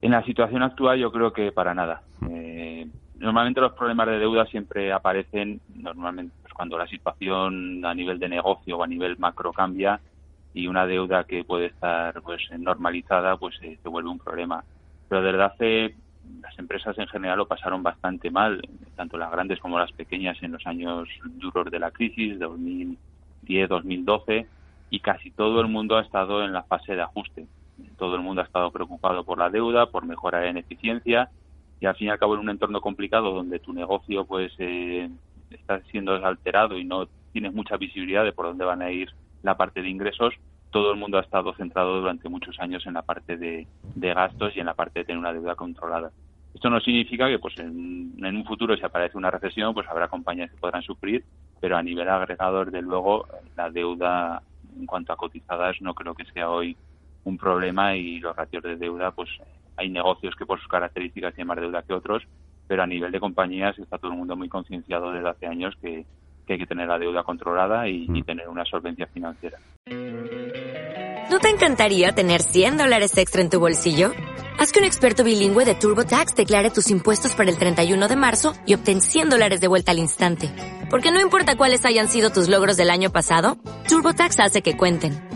En la situación actual yo creo que para nada. Eh, normalmente los problemas de deuda siempre aparecen normalmente pues, cuando la situación a nivel de negocio o a nivel macro cambia y una deuda que puede estar pues normalizada pues eh, se vuelve un problema. Pero desde hace las empresas en general lo pasaron bastante mal, tanto las grandes como las pequeñas en los años duros de la crisis, de 2010-2012, y casi todo el mundo ha estado en la fase de ajuste. Todo el mundo ha estado preocupado por la deuda, por mejorar en eficiencia, y al fin y al cabo en un entorno complicado donde tu negocio pues eh, está siendo alterado y no tienes mucha visibilidad de por dónde van a ir la parte de ingresos, todo el mundo ha estado centrado durante muchos años en la parte de, gastos y en la parte de tener una deuda controlada. Esto no significa que pues en, un futuro si aparece una recesión pues habrá compañías que podrán sufrir, pero a nivel agregador de luego la deuda en cuanto a cotizadas no creo que sea hoy un problema y los ratios de deuda pues hay negocios que por sus características tienen más deuda que otros, pero a nivel de compañías está todo el mundo muy concienciado desde hace años que, hay que tener la deuda controlada y mm. tener una solvencia financiera. ¿No te encantaría tener 100 dólares extra en tu bolsillo? Haz que un experto bilingüe de TurboTax declare tus impuestos para el 31 de marzo y obtén 100 dólares de vuelta al instante. Porque no importa cuáles hayan sido tus logros del año pasado, TurboTax hace que cuenten.